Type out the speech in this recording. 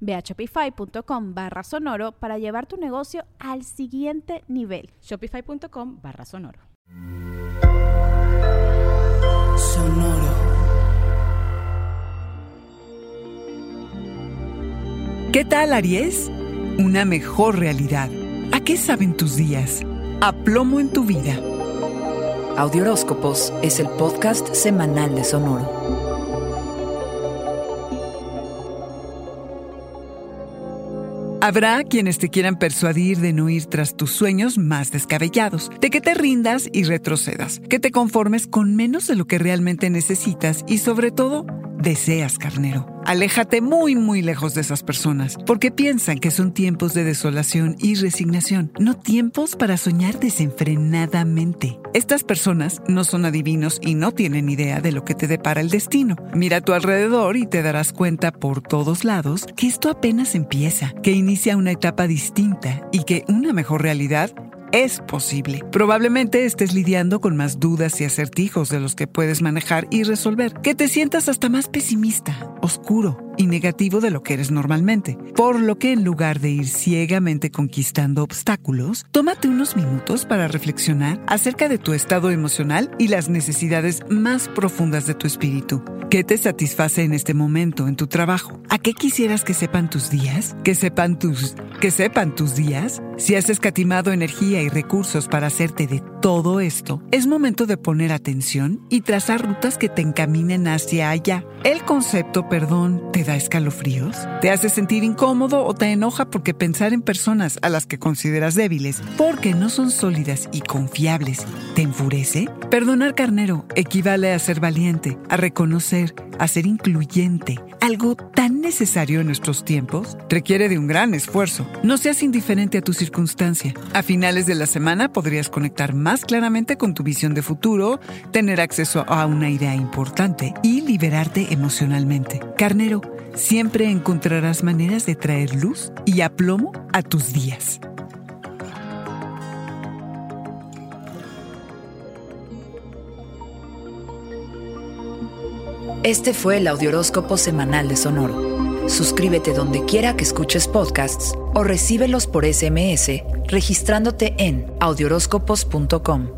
Ve a shopify.com barra sonoro para llevar tu negocio al siguiente nivel. Shopify.com barra sonoro. Sonoro. ¿Qué tal, Aries? Una mejor realidad. ¿A qué saben tus días? A plomo en tu vida. Audioróscopos es el podcast semanal de Sonoro. Habrá quienes te quieran persuadir de no ir tras tus sueños más descabellados, de que te rindas y retrocedas, que te conformes con menos de lo que realmente necesitas y sobre todo deseas, carnero. Aléjate muy, muy lejos de esas personas, porque piensan que son tiempos de desolación y resignación, no tiempos para soñar desenfrenadamente. Estas personas no son adivinos y no tienen idea de lo que te depara el destino. Mira a tu alrededor y te darás cuenta por todos lados que esto apenas empieza, que inicia una etapa distinta y que una mejor realidad es posible. Probablemente estés lidiando con más dudas y acertijos de los que puedes manejar y resolver, que te sientas hasta más pesimista, oscuro y negativo de lo que eres normalmente. Por lo que en lugar de ir ciegamente conquistando obstáculos, tómate unos minutos para reflexionar acerca de tu estado emocional y las necesidades más profundas de tu espíritu. ¿Qué te satisface en este momento en tu trabajo? ¿A qué quisieras que sepan tus días? ¿Que sepan tus que sepan tus días? Si has escatimado energía y recursos para hacerte de todo esto, es momento de poner atención y trazar rutas que te encaminen hacia allá. El concepto perdón te da escalofríos? ¿Te hace sentir incómodo o te enoja porque pensar en personas a las que consideras débiles porque no son sólidas y confiables te enfurece? Perdonar carnero equivale a ser valiente, a reconocer, a ser incluyente. Algo tan necesario en nuestros tiempos requiere de un gran esfuerzo. No seas indiferente a tu circunstancia. A finales de la semana podrías conectar más claramente con tu visión de futuro, tener acceso a una idea importante y liberarte emocionalmente. Carnero, siempre encontrarás maneras de traer luz y aplomo a tus días. Este fue el Audioróscopo Semanal de Sonoro. Suscríbete donde quiera que escuches podcasts o recíbelos por SMS registrándote en audioróscopos.com.